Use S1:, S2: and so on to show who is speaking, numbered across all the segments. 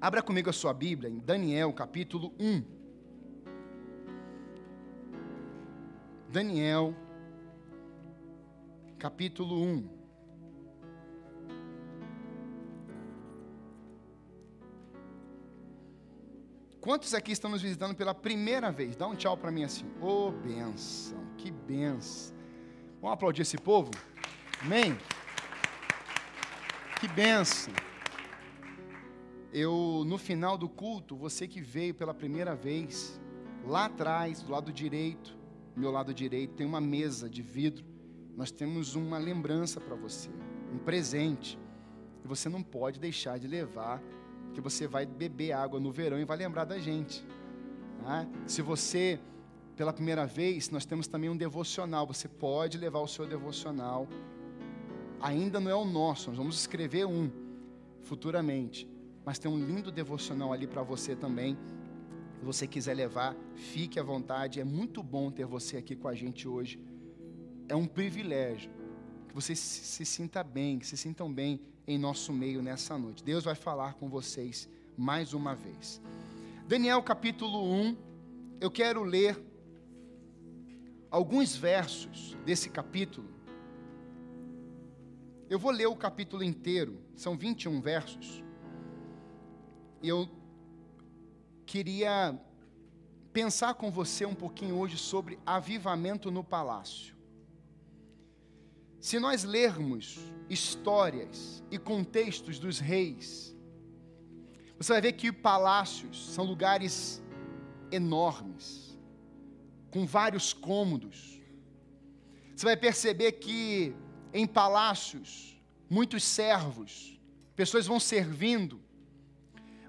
S1: Abra comigo a sua Bíblia em Daniel capítulo 1. Daniel capítulo 1. Quantos aqui estão nos visitando pela primeira vez? Dá um tchau para mim assim. Ô, oh, benção, que benção. Vamos aplaudir esse povo? Amém? Que benção. Eu, no final do culto, você que veio pela primeira vez, lá atrás, do lado direito, meu lado direito, tem uma mesa de vidro. Nós temos uma lembrança para você, um presente. E você não pode deixar de levar, porque você vai beber água no verão e vai lembrar da gente. Tá? Se você, pela primeira vez, nós temos também um devocional. Você pode levar o seu devocional. Ainda não é o nosso, nós vamos escrever um futuramente mas tem um lindo devocional ali para você também. Se você quiser levar, fique à vontade. É muito bom ter você aqui com a gente hoje. É um privilégio que você se, sinta bem, que se sintam bem em nosso meio nessa noite. Deus vai falar com vocês mais uma vez. Daniel capítulo 1, eu quero ler alguns versos desse capítulo. Eu vou ler o capítulo inteiro, são 21 versos eu queria pensar com você um pouquinho hoje sobre avivamento no palácio. Se nós lermos histórias e contextos dos reis, você vai ver que palácios são lugares enormes, com vários cômodos. Você vai perceber que em palácios, muitos servos, pessoas vão servindo,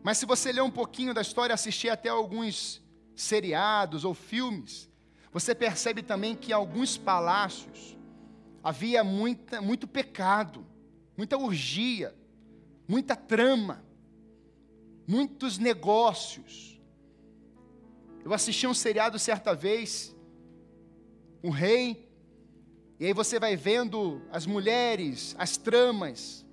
S1: mas se você ler um pouquinho da história, assistir até alguns seriados ou filmes, você percebe também que em alguns palácios havia muita, muito pecado, muita urgia, muita trama, muitos negócios. Eu assisti um seriado certa vez, o rei, e aí você vai vendo as mulheres, as tramas,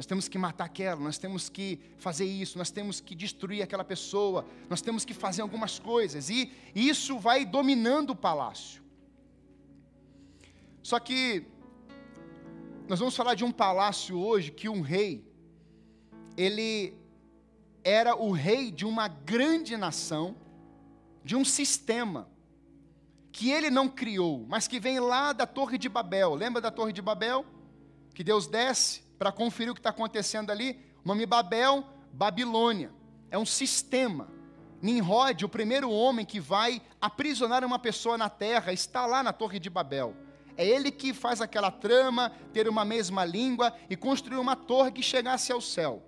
S1: nós temos que matar aquela, nós temos que fazer isso, nós temos que destruir aquela pessoa, nós temos que fazer algumas coisas, e isso vai dominando o palácio. Só que nós vamos falar de um palácio hoje que um rei, ele era o rei de uma grande nação, de um sistema, que ele não criou, mas que vem lá da Torre de Babel. Lembra da Torre de Babel? Que Deus desce para conferir o que está acontecendo ali. O nome Babel, Babilônia. É um sistema. Nimrod, o primeiro homem que vai aprisionar uma pessoa na terra, está lá na Torre de Babel. É ele que faz aquela trama, ter uma mesma língua e construir uma torre que chegasse ao céu.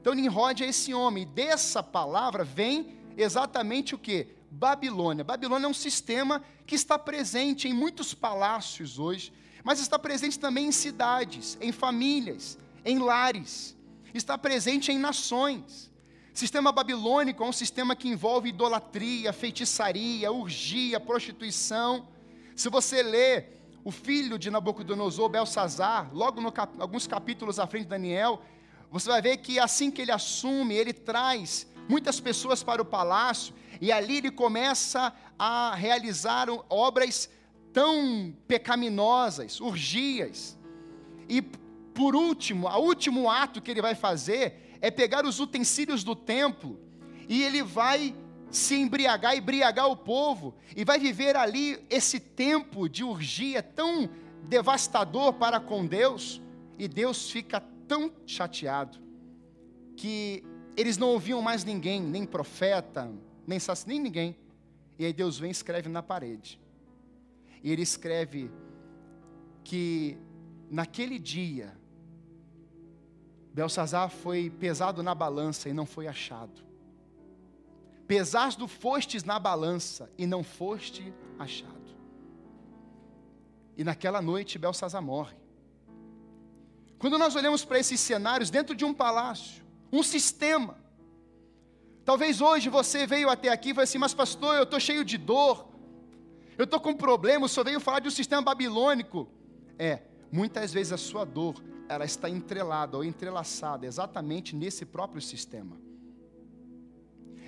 S1: Então Nimrod é esse homem. Dessa palavra vem exatamente o que? Babilônia. Babilônia é um sistema que está presente em muitos palácios hoje mas está presente também em cidades, em famílias, em lares, está presente em nações. Sistema babilônico é um sistema que envolve idolatria, feitiçaria, urgia, prostituição. Se você lê o filho de Nabucodonosor, Belsazar, logo no cap alguns capítulos à frente de Daniel, você vai ver que assim que ele assume, ele traz muitas pessoas para o palácio e ali ele começa a realizar obras tão pecaminosas, urgias. E por último, o último ato que ele vai fazer é pegar os utensílios do templo e ele vai se embriagar, embriagar o povo e vai viver ali esse tempo de urgia tão devastador para com Deus, e Deus fica tão chateado que eles não ouviam mais ninguém, nem profeta, nem saci, nem ninguém. E aí Deus vem e escreve na parede. E ele escreve que naquele dia, Belsazar foi pesado na balança e não foi achado. Pesaste fostes na balança e não foste achado. E naquela noite Belsazar morre. Quando nós olhamos para esses cenários dentro de um palácio, um sistema, talvez hoje você veio até aqui e falou assim, mas pastor, eu estou cheio de dor, eu estou com um problema, o senhor veio falar de um sistema babilônico. É, muitas vezes a sua dor, ela está entrelada ou entrelaçada exatamente nesse próprio sistema.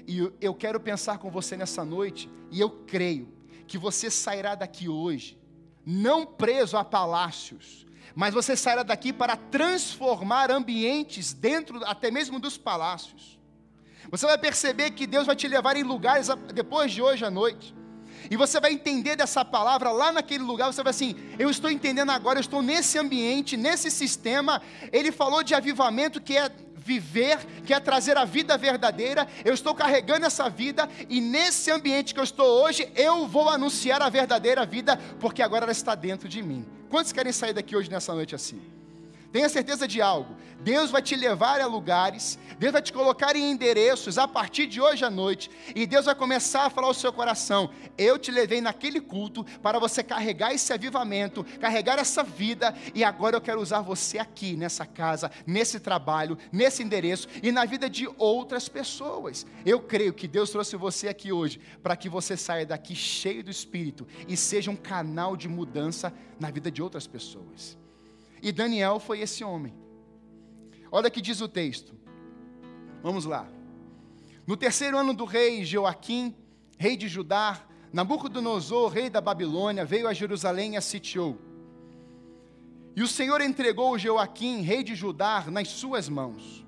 S1: E eu quero pensar com você nessa noite, e eu creio que você sairá daqui hoje, não preso a palácios, mas você sairá daqui para transformar ambientes dentro até mesmo dos palácios. Você vai perceber que Deus vai te levar em lugares depois de hoje à noite. E você vai entender dessa palavra lá naquele lugar, você vai assim, eu estou entendendo agora, eu estou nesse ambiente, nesse sistema. Ele falou de avivamento que é viver, que é trazer a vida verdadeira. Eu estou carregando essa vida e nesse ambiente que eu estou hoje, eu vou anunciar a verdadeira vida, porque agora ela está dentro de mim. Quantos querem sair daqui hoje nessa noite assim? Tenha certeza de algo. Deus vai te levar a lugares, Deus vai te colocar em endereços a partir de hoje à noite, e Deus vai começar a falar ao seu coração: Eu te levei naquele culto para você carregar esse avivamento, carregar essa vida, e agora eu quero usar você aqui, nessa casa, nesse trabalho, nesse endereço e na vida de outras pessoas. Eu creio que Deus trouxe você aqui hoje para que você saia daqui cheio do Espírito e seja um canal de mudança na vida de outras pessoas. E Daniel foi esse homem. Olha que diz o texto. Vamos lá. No terceiro ano do rei Joaquim, rei de Judá, Nabucodonosor, rei da Babilônia, veio a Jerusalém e a sitiou. E o Senhor entregou Joaquim, rei de Judá, nas suas mãos.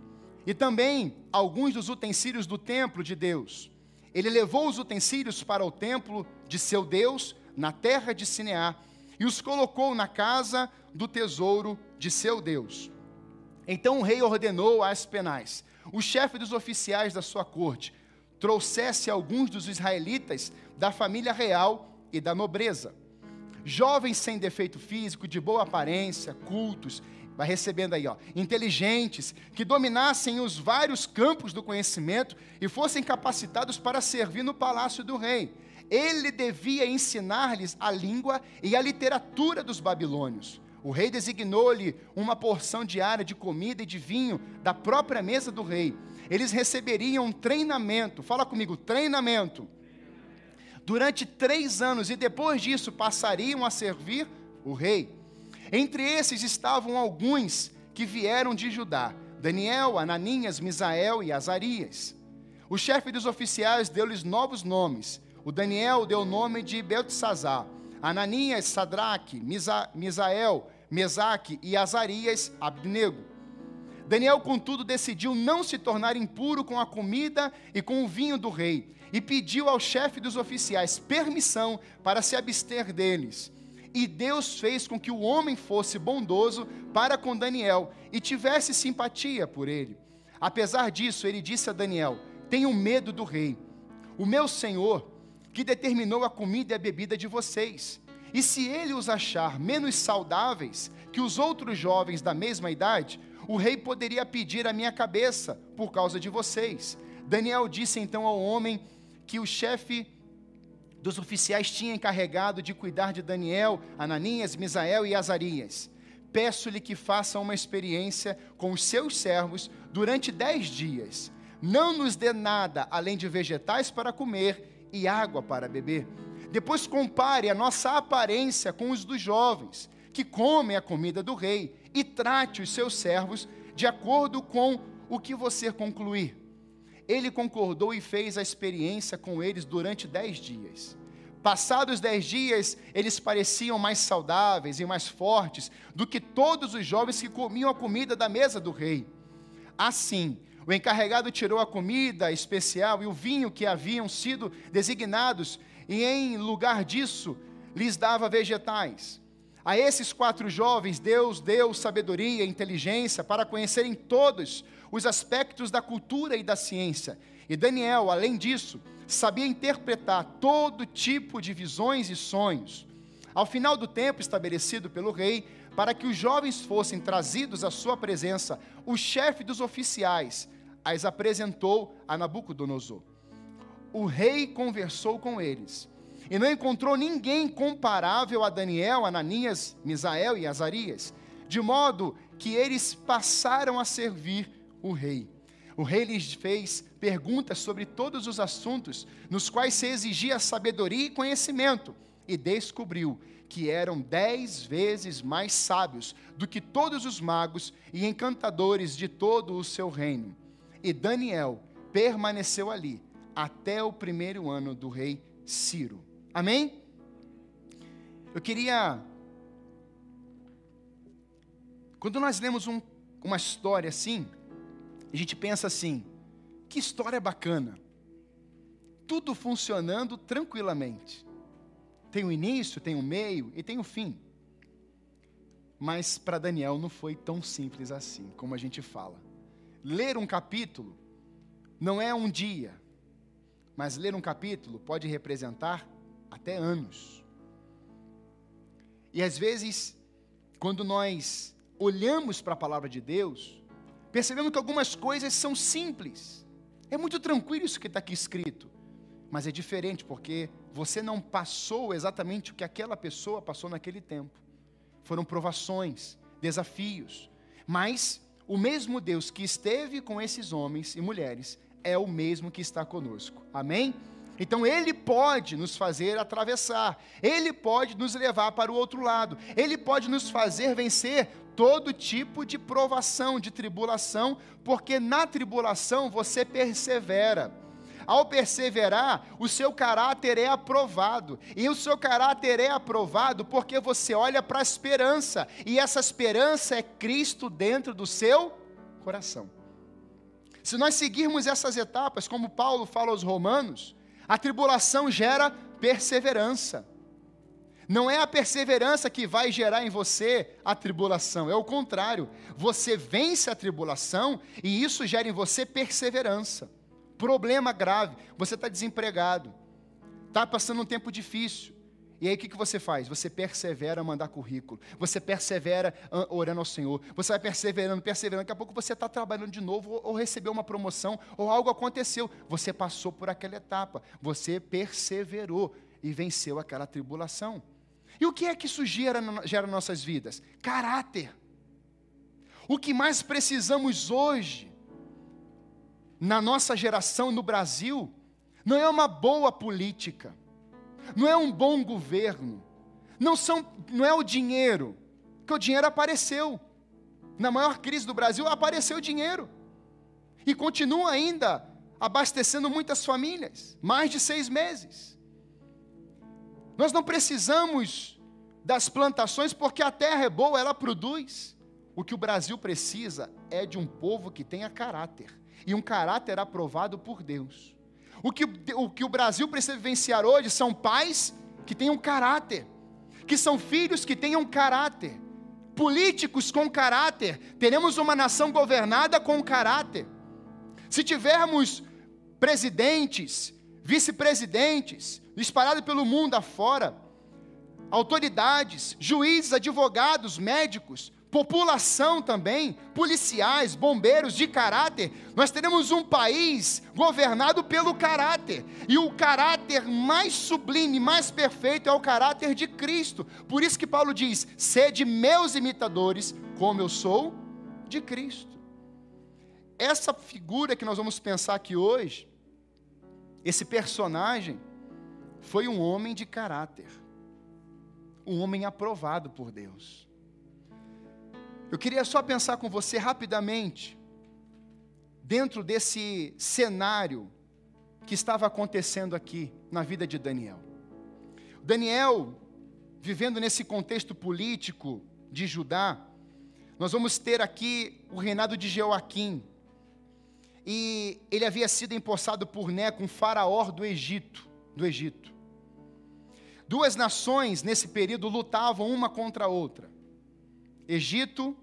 S1: E também alguns dos utensílios do templo de Deus. Ele levou os utensílios para o templo de seu Deus, na terra de Sineá, e os colocou na casa do tesouro de seu Deus. Então o rei ordenou a Aspenais, o chefe dos oficiais da sua corte, trouxesse alguns dos israelitas da família real e da nobreza. Jovens sem defeito físico, de boa aparência, cultos, vai recebendo aí, ó, inteligentes, que dominassem os vários campos do conhecimento e fossem capacitados para servir no palácio do rei. Ele devia ensinar-lhes a língua e a literatura dos babilônios o rei designou-lhe uma porção diária de comida e de vinho da própria mesa do rei. Eles receberiam um treinamento, fala comigo, treinamento, durante três anos e depois disso passariam a servir o rei. Entre esses estavam alguns que vieram de Judá: Daniel, Ananinhas, Misael e Azarias. O chefe dos oficiais deu-lhes novos nomes. O Daniel deu o nome de Beltesazar Ananias, Sadraque, Misa, Misael, Mesaque e Azarias, Abnego. Daniel, contudo, decidiu não se tornar impuro com a comida e com o vinho do rei, e pediu ao chefe dos oficiais permissão para se abster deles. E Deus fez com que o homem fosse bondoso para com Daniel e tivesse simpatia por ele. Apesar disso, ele disse a Daniel: Tenho medo do rei, o meu senhor que determinou a comida e a bebida de vocês. E se ele os achar menos saudáveis que os outros jovens da mesma idade, o rei poderia pedir a minha cabeça por causa de vocês. Daniel disse então ao homem que o chefe dos oficiais tinha encarregado de cuidar de Daniel, Ananias, Misael e Azarias. Peço-lhe que faça uma experiência com os seus servos durante dez dias. Não nos dê nada além de vegetais para comer e água para beber. Depois compare a nossa aparência com os dos jovens, que comem a comida do rei, e trate os seus servos de acordo com o que você concluir. Ele concordou e fez a experiência com eles durante dez dias. Passados dez dias, eles pareciam mais saudáveis e mais fortes do que todos os jovens que comiam a comida da mesa do rei. Assim, o encarregado tirou a comida especial e o vinho que haviam sido designados, e em lugar disso lhes dava vegetais. A esses quatro jovens, Deus deu sabedoria e inteligência para conhecerem todos os aspectos da cultura e da ciência. E Daniel, além disso, sabia interpretar todo tipo de visões e sonhos. Ao final do tempo estabelecido pelo rei, para que os jovens fossem trazidos à sua presença, o chefe dos oficiais as apresentou a Nabucodonosor. O rei conversou com eles e não encontrou ninguém comparável a Daniel, Ananias, Misael e Azarias, de modo que eles passaram a servir o rei. O rei lhes fez perguntas sobre todos os assuntos nos quais se exigia sabedoria e conhecimento, e descobriu que eram dez vezes mais sábios do que todos os magos e encantadores de todo o seu reino. E Daniel permaneceu ali, até o primeiro ano do rei Ciro. Amém? Eu queria. Quando nós lemos um, uma história assim, a gente pensa assim: que história bacana. Tudo funcionando tranquilamente. Tem o início, tem o meio e tem o fim. Mas para Daniel não foi tão simples assim, como a gente fala. Ler um capítulo não é um dia, mas ler um capítulo pode representar até anos. E às vezes, quando nós olhamos para a palavra de Deus, percebemos que algumas coisas são simples. É muito tranquilo isso que está aqui escrito, mas é diferente porque você não passou exatamente o que aquela pessoa passou naquele tempo. Foram provações, desafios, mas o mesmo Deus que esteve com esses homens e mulheres é o mesmo que está conosco. Amém? Então Ele pode nos fazer atravessar, Ele pode nos levar para o outro lado, Ele pode nos fazer vencer todo tipo de provação, de tribulação, porque na tribulação você persevera. Ao perseverar, o seu caráter é aprovado. E o seu caráter é aprovado porque você olha para a esperança, e essa esperança é Cristo dentro do seu coração. Se nós seguirmos essas etapas, como Paulo fala aos Romanos, a tribulação gera perseverança. Não é a perseverança que vai gerar em você a tribulação, é o contrário. Você vence a tribulação e isso gera em você perseverança. Problema grave, você está desempregado, está passando um tempo difícil. E aí o que, que você faz? Você persevera a mandar currículo, você persevera orando ao Senhor, você vai perseverando, perseverando, daqui a pouco você está trabalhando de novo, ou, ou recebeu uma promoção, ou algo aconteceu, você passou por aquela etapa, você perseverou e venceu aquela tribulação. E o que é que isso gera, gera nossas vidas? Caráter. O que mais precisamos hoje, na nossa geração no Brasil, não é uma boa política, não é um bom governo, não, são, não é o dinheiro, que o dinheiro apareceu. Na maior crise do Brasil apareceu o dinheiro. E continua ainda abastecendo muitas famílias, mais de seis meses. Nós não precisamos das plantações porque a terra é boa, ela produz. O que o Brasil precisa é de um povo que tenha caráter, e um caráter aprovado por Deus. O que, o que o Brasil precisa vivenciar hoje são pais que tenham caráter, que são filhos que tenham caráter, políticos com caráter. Teremos uma nação governada com caráter. Se tivermos presidentes, vice-presidentes, espalhados pelo mundo afora, autoridades, juízes, advogados, médicos, população também, policiais, bombeiros de caráter, nós teremos um país governado pelo caráter, e o caráter mais sublime, mais perfeito é o caráter de Cristo. Por isso que Paulo diz: "Sede meus imitadores, como eu sou de Cristo". Essa figura que nós vamos pensar aqui hoje, esse personagem foi um homem de caráter. Um homem aprovado por Deus eu queria só pensar com você rapidamente, dentro desse cenário que estava acontecendo aqui na vida de Daniel. Daniel, vivendo nesse contexto político de Judá, nós vamos ter aqui o reinado de Joaquim. E ele havia sido empossado por Neco, um faraó do Egito, do Egito. Duas nações nesse período lutavam uma contra a outra. Egito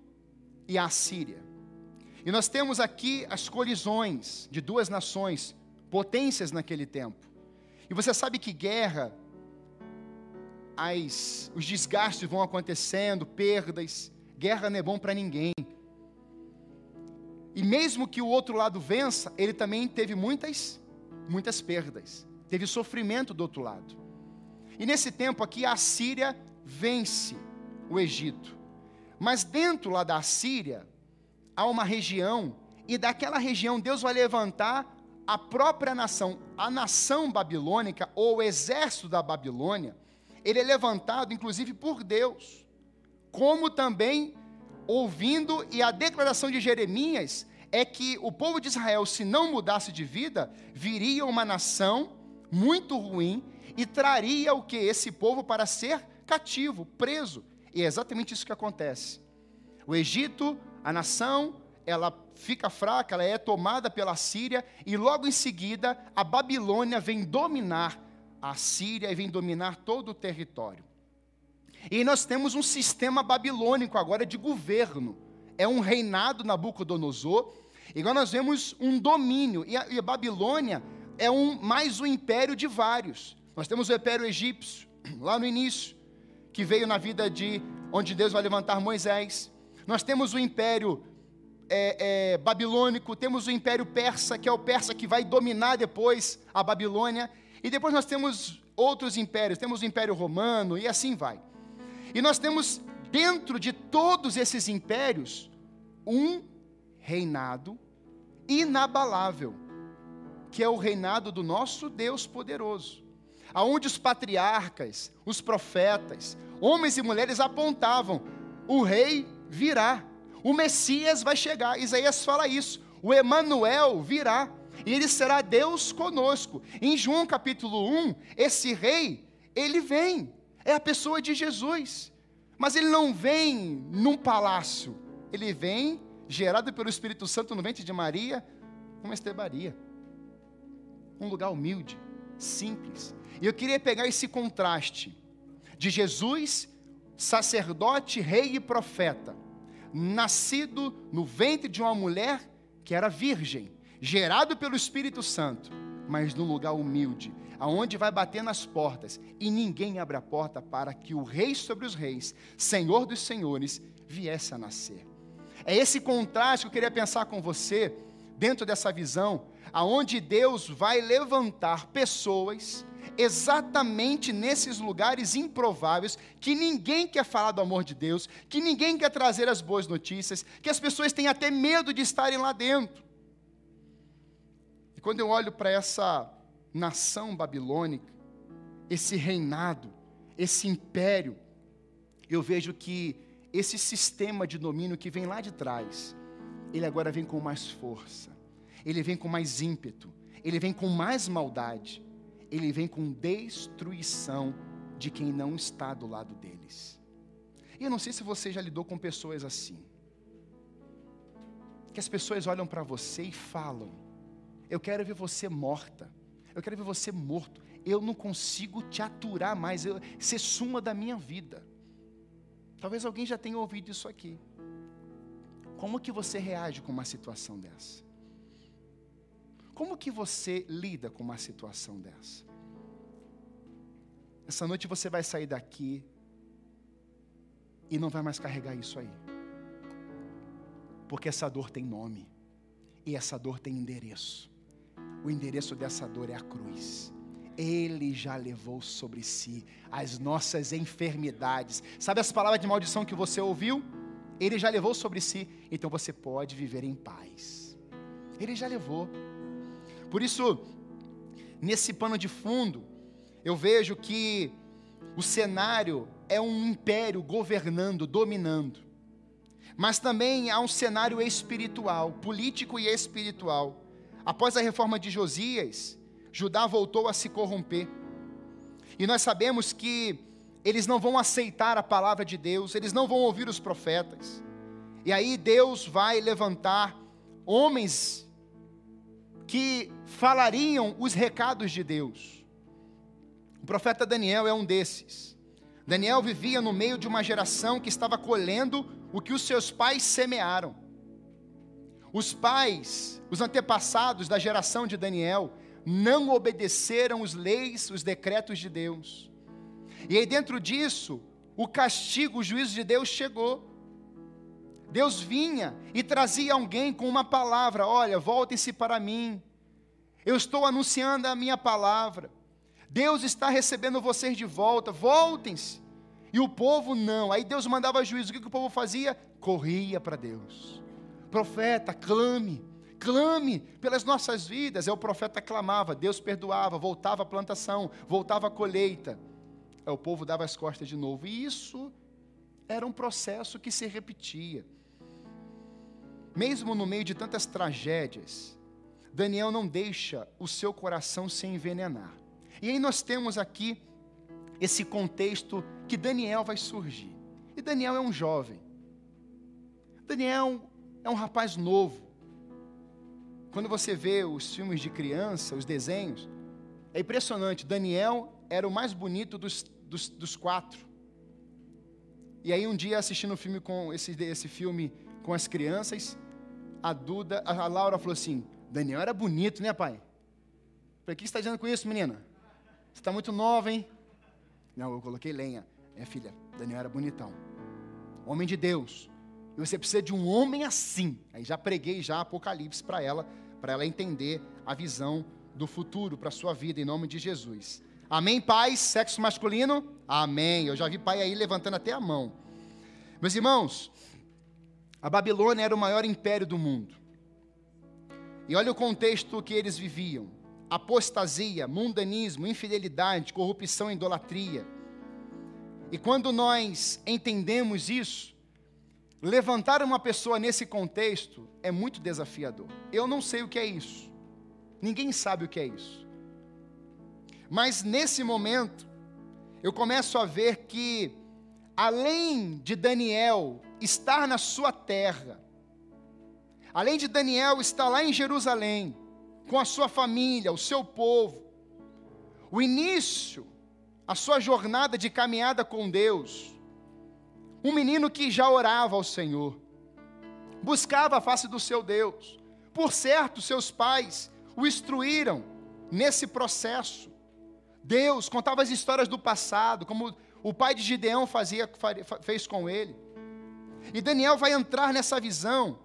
S1: e a Síria. E nós temos aqui as colisões de duas nações, potências naquele tempo. E você sabe que guerra, as, os desgastes vão acontecendo, perdas, guerra não é bom para ninguém. E mesmo que o outro lado vença, ele também teve muitas, muitas perdas, teve sofrimento do outro lado. E nesse tempo aqui, a Síria vence o Egito. Mas dentro lá da Síria, há uma região, e daquela região Deus vai levantar a própria nação, a nação babilônica, ou o exército da Babilônia, ele é levantado inclusive por Deus, como também ouvindo, e a declaração de Jeremias é que o povo de Israel, se não mudasse de vida, viria uma nação muito ruim e traria o que? Esse povo para ser cativo, preso. E é exatamente isso que acontece. O Egito, a nação, ela fica fraca, ela é tomada pela Síria, e logo em seguida a Babilônia vem dominar a Síria e vem dominar todo o território. E nós temos um sistema babilônico agora de governo. É um reinado Nabucodonosor. E agora nós vemos um domínio. E a, e a Babilônia é um, mais um império de vários. Nós temos o império egípcio, lá no início, que veio na vida de onde Deus vai levantar Moisés. Nós temos o império é, é, babilônico, temos o império persa, que é o persa que vai dominar depois a Babilônia. E depois nós temos outros impérios, temos o império romano e assim vai. E nós temos dentro de todos esses impérios um reinado inabalável, que é o reinado do nosso Deus poderoso, aonde os patriarcas, os profetas, homens e mulheres apontavam: o rei virá, o Messias vai chegar. Isaías fala isso. O Emanuel virá e ele será Deus conosco. Em João capítulo 1, esse rei, ele vem é a pessoa de Jesus. Mas ele não vem num palácio, ele vem gerado pelo Espírito Santo no ventre de Maria, uma estebaria. Um lugar humilde, simples. E eu queria pegar esse contraste de Jesus, sacerdote, rei e profeta, nascido no ventre de uma mulher que era virgem, gerado pelo Espírito Santo, mas num lugar humilde, aonde vai bater nas portas, e ninguém abre a porta para que o Rei sobre os reis, Senhor dos senhores, viesse a nascer. É esse contraste que eu queria pensar com você, dentro dessa visão, aonde Deus vai levantar pessoas exatamente nesses lugares improváveis, que ninguém quer falar do amor de Deus, que ninguém quer trazer as boas notícias, que as pessoas têm até medo de estarem lá dentro. E quando eu olho para essa nação babilônica, esse reinado, esse império, eu vejo que esse sistema de domínio que vem lá de trás, ele agora vem com mais força, ele vem com mais ímpeto, ele vem com mais maldade, ele vem com destruição de quem não está do lado deles. E eu não sei se você já lidou com pessoas assim, que as pessoas olham para você e falam: Eu quero ver você morta, eu quero ver você morto. Eu não consigo te aturar mais. Você suma da minha vida. Talvez alguém já tenha ouvido isso aqui. Como que você reage com uma situação dessa? Como que você lida com uma situação dessa? Essa noite você vai sair daqui e não vai mais carregar isso aí. Porque essa dor tem nome. E essa dor tem endereço. O endereço dessa dor é a cruz. Ele já levou sobre si as nossas enfermidades. Sabe as palavras de maldição que você ouviu? Ele já levou sobre si, então você pode viver em paz. Ele já levou. Por isso, nesse pano de fundo, eu vejo que o cenário é um império governando, dominando. Mas também há um cenário espiritual, político e espiritual. Após a reforma de Josias, Judá voltou a se corromper. E nós sabemos que eles não vão aceitar a palavra de Deus, eles não vão ouvir os profetas. E aí Deus vai levantar homens que falariam os recados de Deus. O profeta Daniel é um desses. Daniel vivia no meio de uma geração que estava colhendo o que os seus pais semearam. Os pais, os antepassados da geração de Daniel, não obedeceram os leis, os decretos de Deus. E aí, dentro disso, o castigo, o juízo de Deus chegou. Deus vinha e trazia alguém com uma palavra: olha, voltem-se para mim. Eu estou anunciando a minha palavra. Deus está recebendo vocês de volta, voltem-se. E o povo não. Aí Deus mandava juízo. O que, que o povo fazia? Corria para Deus. Profeta, clame, clame pelas nossas vidas. É o profeta clamava, Deus perdoava, voltava a plantação, voltava a colheita. É, o povo dava as costas de novo. E isso era um processo que se repetia. Mesmo no meio de tantas tragédias, Daniel não deixa o seu coração se envenenar. E aí nós temos aqui esse contexto que Daniel vai surgir. E Daniel é um jovem. Daniel é um rapaz novo. Quando você vê os filmes de criança, os desenhos, é impressionante. Daniel era o mais bonito dos, dos, dos quatro. E aí um dia assistindo o filme com esse, esse filme com as crianças, a Duda, a Laura falou assim: Daniel era bonito, né, pai? O que você está dizendo com isso, menina? Você está muito nova, hein? Não, eu coloquei lenha. É, filha, Daniel era bonitão. Homem de Deus. E você precisa de um homem assim. Aí já preguei já Apocalipse para ela, para ela entender a visão do futuro para sua vida, em nome de Jesus. Amém, pais? Sexo masculino? Amém. Eu já vi pai aí levantando até a mão. Meus irmãos, a Babilônia era o maior império do mundo. E olha o contexto que eles viviam: apostasia, mundanismo, infidelidade, corrupção, idolatria. E quando nós entendemos isso, levantar uma pessoa nesse contexto é muito desafiador. Eu não sei o que é isso. Ninguém sabe o que é isso. Mas nesse momento, eu começo a ver que, além de Daniel estar na sua terra, além de Daniel estar lá em Jerusalém, com a sua família, o seu povo, o início, a sua jornada de caminhada com Deus, um menino que já orava ao Senhor, buscava a face do seu Deus. Por certo, seus pais o instruíram nesse processo. Deus contava as histórias do passado, como o pai de Gideão fazia, fez com ele. E Daniel vai entrar nessa visão,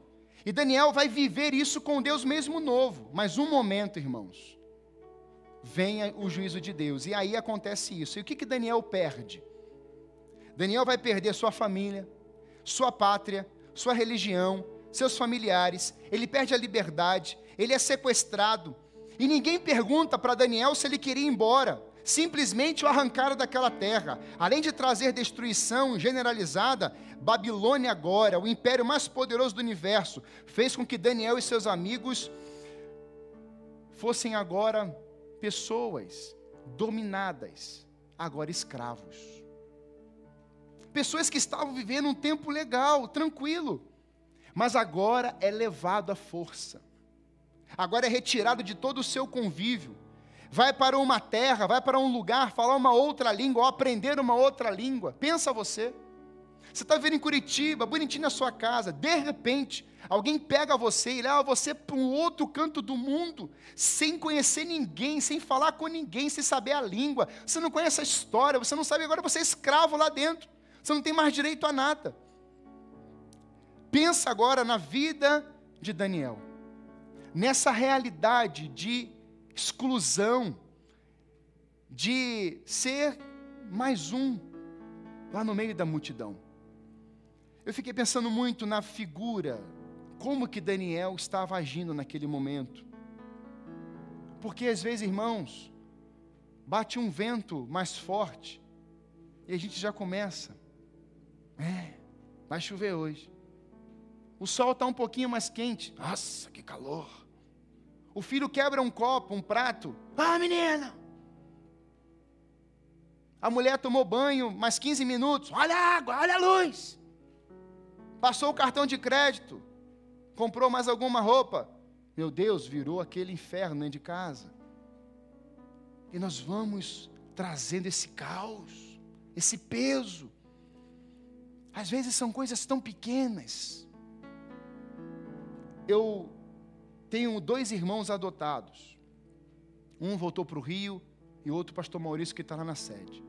S1: e Daniel vai viver isso com Deus mesmo novo. Mas um momento, irmãos, venha o juízo de Deus, e aí acontece isso. E o que, que Daniel perde? Daniel vai perder sua família, sua pátria, sua religião, seus familiares, ele perde a liberdade, ele é sequestrado. E ninguém pergunta para Daniel se ele queria ir embora. Simplesmente o arrancaram daquela terra. Além de trazer destruição generalizada, Babilônia agora, o império mais poderoso do universo, fez com que Daniel e seus amigos fossem agora pessoas dominadas, agora escravos. Pessoas que estavam vivendo um tempo legal, tranquilo, mas agora é levado à força, agora é retirado de todo o seu convívio, vai para uma terra, vai para um lugar, falar uma outra língua, ou aprender uma outra língua. Pensa você. Você está vivendo em Curitiba, bonitinho na sua casa, de repente, alguém pega você e leva você para um outro canto do mundo, sem conhecer ninguém, sem falar com ninguém, sem saber a língua, você não conhece a história, você não sabe agora, você é escravo lá dentro. Você não tem mais direito a nada. Pensa agora na vida de Daniel, nessa realidade de exclusão, de ser mais um lá no meio da multidão. Eu fiquei pensando muito na figura, como que Daniel estava agindo naquele momento. Porque às vezes, irmãos, bate um vento mais forte e a gente já começa é, vai chover hoje. O sol está um pouquinho mais quente. Nossa, que calor. O filho quebra um copo, um prato. Ah, menina! A mulher tomou banho mais 15 minutos. Olha a água, olha a luz. Passou o cartão de crédito. Comprou mais alguma roupa. Meu Deus, virou aquele inferno dentro de casa. E nós vamos trazendo esse caos, esse peso. Às vezes são coisas tão pequenas. Eu tenho dois irmãos adotados. Um voltou para o Rio e outro, pastor Maurício, que está lá na sede.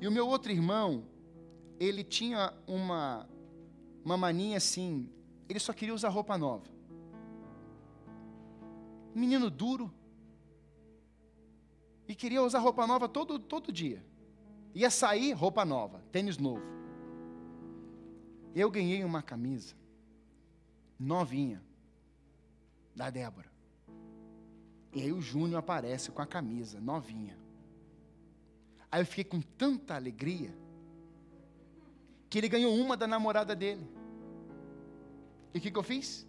S1: E o meu outro irmão, ele tinha uma, uma mania assim, ele só queria usar roupa nova. Menino duro. E queria usar roupa nova todo, todo dia. Ia sair, roupa nova, tênis novo. Eu ganhei uma camisa novinha da Débora. E aí o Júnior aparece com a camisa novinha. Aí eu fiquei com tanta alegria que ele ganhou uma da namorada dele. E o que, que eu fiz?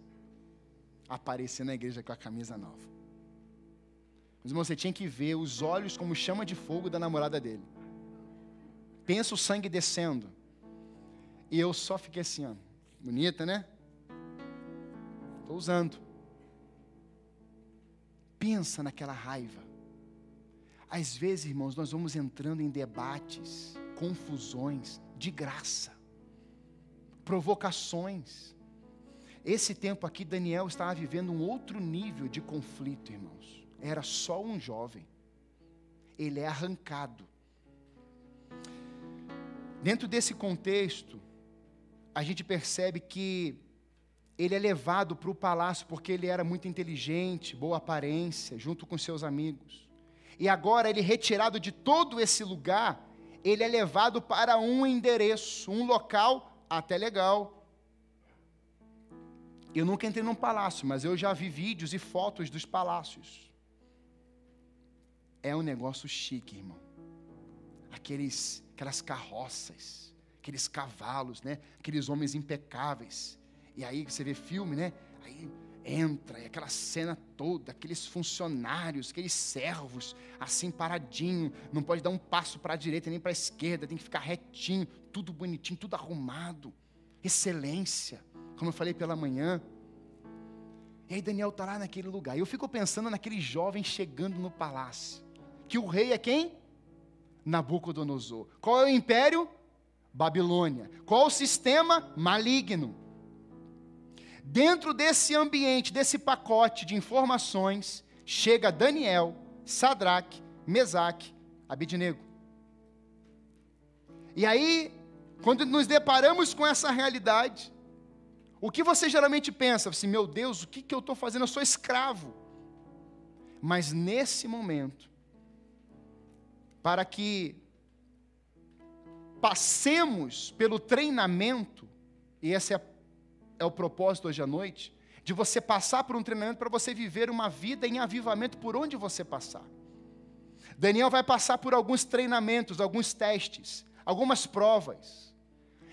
S1: Apareci na igreja com a camisa nova. Mas irmão, você tinha que ver os olhos como chama de fogo da namorada dele. Pensa o sangue descendo. E eu só fiquei assim, ó. Bonita, né? Estou usando. Pensa naquela raiva. Às vezes, irmãos, nós vamos entrando em debates, confusões, de graça, provocações. Esse tempo aqui, Daniel estava vivendo um outro nível de conflito, irmãos. Era só um jovem. Ele é arrancado. Dentro desse contexto, a gente percebe que ele é levado para o palácio porque ele era muito inteligente, boa aparência, junto com seus amigos. E agora ele retirado de todo esse lugar, ele é levado para um endereço, um local até legal. Eu nunca entrei num palácio, mas eu já vi vídeos e fotos dos palácios. É um negócio chique, irmão. Aqueles, aquelas carroças, aqueles cavalos, né? Aqueles homens impecáveis. E aí você vê filme, né? Aí entra, e aquela cena toda, aqueles funcionários, aqueles servos, assim paradinho, não pode dar um passo para a direita nem para a esquerda, tem que ficar retinho, tudo bonitinho, tudo arrumado, excelência, como eu falei pela manhã. E aí Daniel está lá naquele lugar, e eu fico pensando naquele jovem chegando no palácio, que o rei é quem? Nabucodonosor. Qual é o império? Babilônia. Qual o sistema? Maligno. Dentro desse ambiente, desse pacote de informações, chega Daniel, Sadraque, Mesaque, Abidnego. E aí, quando nos deparamos com essa realidade, o que você geralmente pensa? Assim, meu Deus, o que, que eu estou fazendo? Eu sou escravo. Mas nesse momento, para que passemos pelo treinamento, e essa é a é o propósito hoje à noite, de você passar por um treinamento para você viver uma vida em avivamento por onde você passar. Daniel vai passar por alguns treinamentos, alguns testes, algumas provas.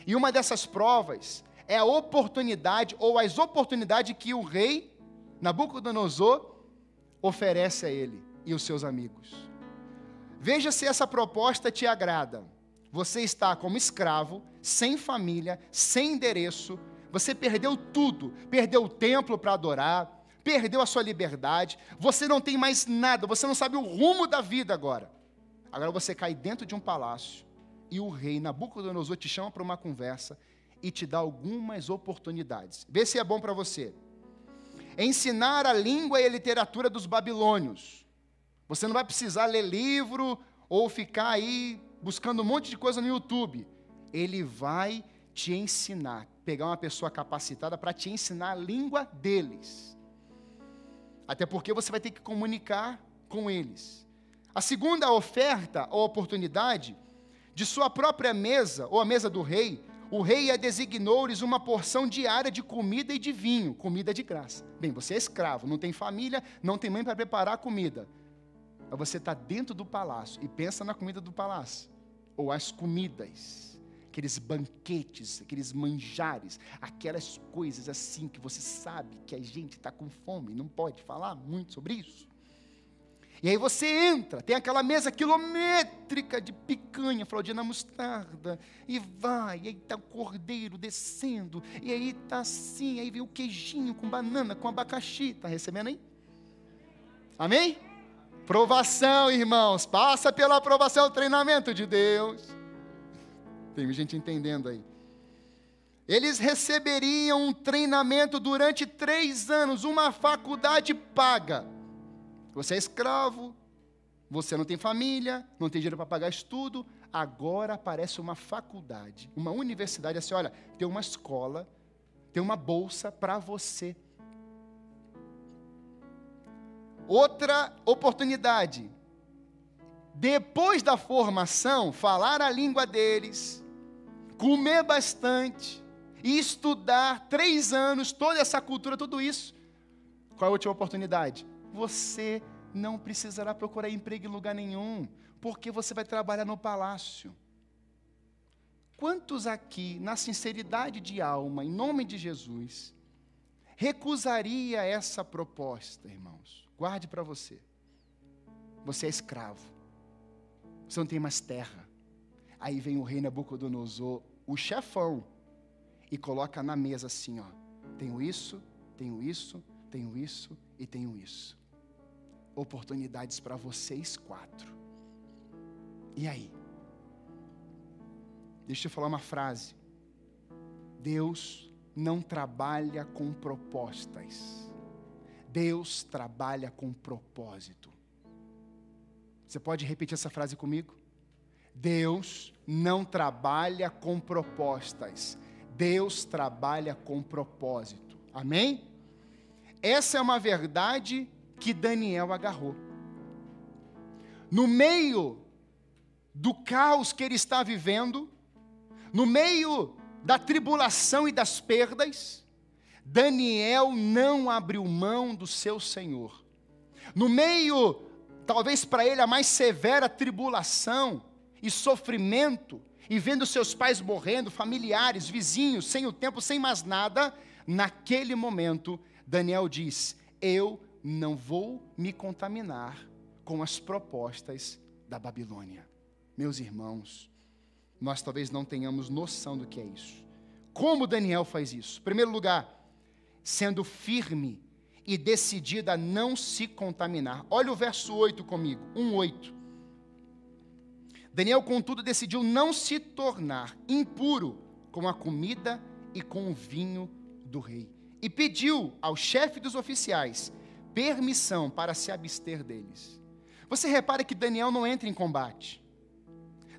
S1: E uma dessas provas é a oportunidade ou as oportunidades que o rei Nabucodonosor oferece a ele e os seus amigos. Veja se essa proposta te agrada. Você está como escravo, sem família, sem endereço, você perdeu tudo, perdeu o templo para adorar, perdeu a sua liberdade, você não tem mais nada, você não sabe o rumo da vida agora. Agora você cai dentro de um palácio e o rei Nabucodonosor te chama para uma conversa e te dá algumas oportunidades. Vê se é bom para você. Ensinar a língua e a literatura dos babilônios. Você não vai precisar ler livro ou ficar aí buscando um monte de coisa no YouTube. Ele vai te ensinar, pegar uma pessoa capacitada para te ensinar a língua deles. Até porque você vai ter que comunicar com eles. A segunda oferta ou oportunidade, de sua própria mesa, ou a mesa do rei, o rei designou-lhes uma porção diária de comida e de vinho, comida de graça. Bem, você é escravo, não tem família, não tem mãe para preparar a comida. Mas você está dentro do palácio e pensa na comida do palácio, ou as comidas aqueles banquetes, aqueles manjares, aquelas coisas assim que você sabe que a gente está com fome, não pode falar muito sobre isso. E aí você entra, tem aquela mesa quilométrica de picanha, fraldina mostarda, e vai, e aí está o cordeiro descendo, e aí está assim, aí vem o queijinho com banana, com abacaxi, está recebendo aí? Amém? Provação, irmãos, passa pela aprovação, treinamento de Deus. Tem gente entendendo aí. Eles receberiam um treinamento durante três anos, uma faculdade paga. Você é escravo, você não tem família, não tem dinheiro para pagar estudo, agora aparece uma faculdade, uma universidade assim, olha, tem uma escola, tem uma bolsa para você. Outra oportunidade, depois da formação, falar a língua deles, comer bastante e estudar três anos, toda essa cultura, tudo isso. Qual é a última oportunidade? Você não precisará procurar emprego em lugar nenhum, porque você vai trabalhar no palácio. Quantos aqui, na sinceridade de alma, em nome de Jesus, recusaria essa proposta, irmãos? Guarde para você. Você é escravo. Você não tem mais terra. Aí vem o rei Nabucodonosor, o chefão, e coloca na mesa assim, ó. Tenho isso, tenho isso, tenho isso e tenho isso. Oportunidades para vocês quatro. E aí? Deixa eu falar uma frase. Deus não trabalha com propostas. Deus trabalha com propósito. Você pode repetir essa frase comigo? Deus não trabalha com propostas. Deus trabalha com propósito. Amém? Essa é uma verdade que Daniel agarrou. No meio do caos que ele está vivendo, no meio da tribulação e das perdas, Daniel não abriu mão do seu Senhor. No meio, talvez para ele, a mais severa tribulação e sofrimento, e vendo seus pais morrendo, familiares, vizinhos, sem o tempo, sem mais nada, naquele momento, Daniel diz: Eu não vou me contaminar com as propostas da Babilônia. Meus irmãos, nós talvez não tenhamos noção do que é isso. Como Daniel faz isso? Em primeiro lugar, sendo firme e decidida a não se contaminar. Olha o verso 8 comigo, 1:8. Daniel, contudo, decidiu não se tornar impuro com a comida e com o vinho do rei. E pediu ao chefe dos oficiais permissão para se abster deles. Você repara que Daniel não entra em combate.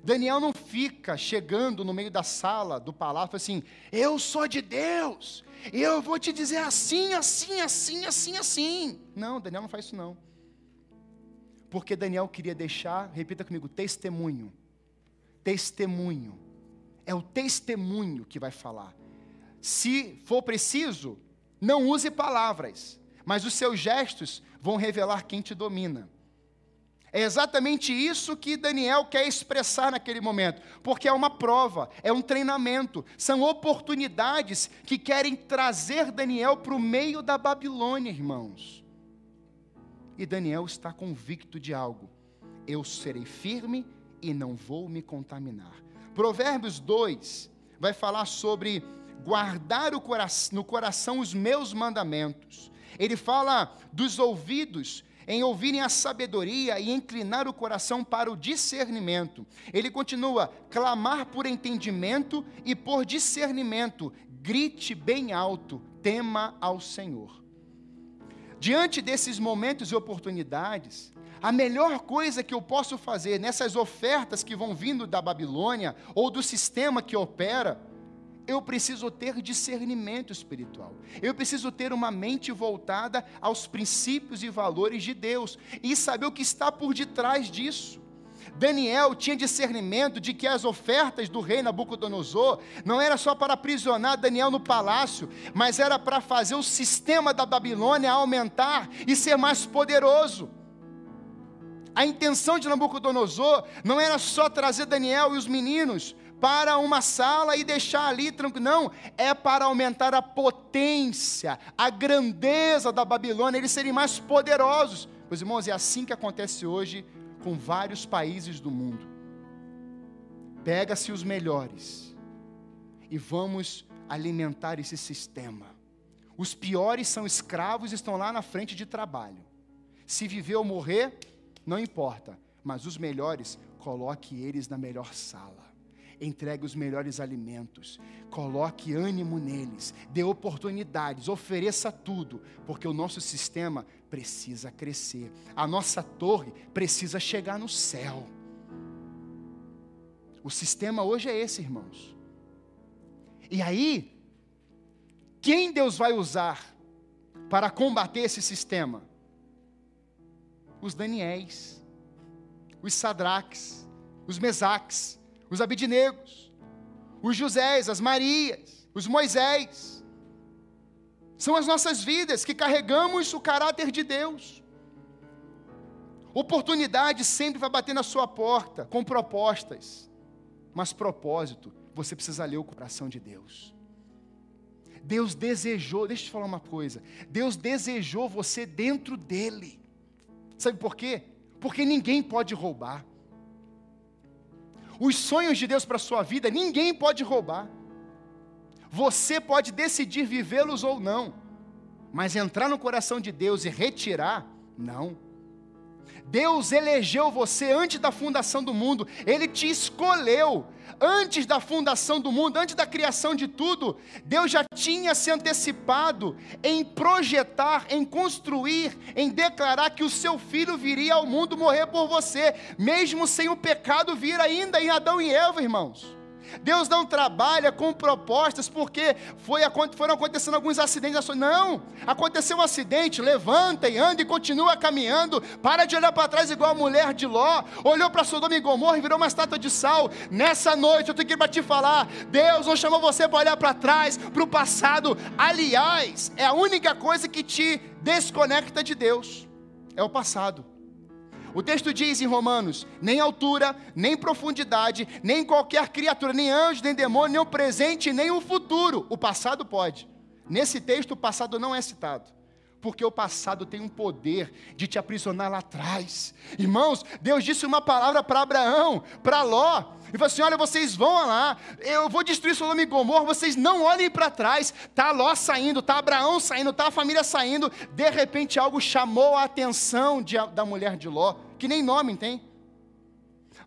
S1: Daniel não fica chegando no meio da sala do palácio assim: eu sou de Deus, eu vou te dizer assim, assim, assim, assim, assim. Não, Daniel não faz isso não. Porque Daniel queria deixar, repita comigo, testemunho. Testemunho. É o testemunho que vai falar. Se for preciso, não use palavras, mas os seus gestos vão revelar quem te domina. É exatamente isso que Daniel quer expressar naquele momento, porque é uma prova, é um treinamento, são oportunidades que querem trazer Daniel para o meio da Babilônia, irmãos. E Daniel está convicto de algo: eu serei firme e não vou me contaminar. Provérbios 2 vai falar sobre guardar no coração os meus mandamentos. Ele fala dos ouvidos em ouvirem a sabedoria e inclinar o coração para o discernimento. Ele continua: clamar por entendimento e por discernimento, grite bem alto, tema ao Senhor. Diante desses momentos e oportunidades, a melhor coisa que eu posso fazer nessas ofertas que vão vindo da Babilônia ou do sistema que opera, eu preciso ter discernimento espiritual. Eu preciso ter uma mente voltada aos princípios e valores de Deus e saber o que está por detrás disso. Daniel tinha discernimento de que as ofertas do rei Nabucodonosor não era só para aprisionar Daniel no palácio, mas era para fazer o sistema da Babilônia aumentar e ser mais poderoso. A intenção de Nabucodonosor não era só trazer Daniel e os meninos para uma sala e deixar ali tranquilo. Não, é para aumentar a potência, a grandeza da Babilônia, eles serem mais poderosos. Meus irmãos, é assim que acontece hoje com vários países do mundo. Pega-se os melhores e vamos alimentar esse sistema. Os piores são escravos e estão lá na frente de trabalho. Se viver ou morrer, não importa, mas os melhores, coloque eles na melhor sala entregue os melhores alimentos, coloque ânimo neles, dê oportunidades, ofereça tudo, porque o nosso sistema precisa crescer, a nossa torre precisa chegar no céu. O sistema hoje é esse, irmãos. E aí, quem Deus vai usar para combater esse sistema? Os Daniéis, os Sadraques, os Mesaques, os Abidinegos, os Josés, as Marias, os Moisés. São as nossas vidas que carregamos o caráter de Deus. Oportunidade sempre vai bater na sua porta com propostas, mas propósito, você precisa ler o coração de Deus. Deus desejou, deixa eu te falar uma coisa. Deus desejou você dentro dele. Sabe por quê? Porque ninguém pode roubar. Os sonhos de Deus para a sua vida, ninguém pode roubar. Você pode decidir vivê-los ou não, mas entrar no coração de Deus e retirar, não. Deus elegeu você antes da fundação do mundo, Ele te escolheu antes da fundação do mundo, antes da criação de tudo. Deus já tinha se antecipado em projetar, em construir, em declarar que o seu filho viria ao mundo morrer por você, mesmo sem o pecado vir ainda em Adão e Eva, irmãos. Deus não trabalha com propostas porque foi, foram acontecendo alguns acidentes. Não, aconteceu um acidente, levanta e anda e continua caminhando. Para de olhar para trás igual a mulher de Ló. Olhou para Sodoma e Gomorra e virou uma estátua de sal. Nessa noite eu tenho que ir para te falar: Deus não chamou você para olhar para trás, para o passado. Aliás, é a única coisa que te desconecta de Deus. É o passado. O texto diz em Romanos: nem altura, nem profundidade, nem qualquer criatura, nem anjo, nem demônio, nem o presente, nem o futuro. O passado pode. Nesse texto, o passado não é citado. Porque o passado tem um poder de te aprisionar lá atrás. Irmãos, Deus disse uma palavra para Abraão, para Ló. E falou assim: olha, vocês vão lá, eu vou destruir Sodoma e Gomorra, vocês não olhem para trás. Está Ló saindo, está Abraão saindo, está a família saindo. De repente algo chamou a atenção de, da mulher de Ló que nem nome tem.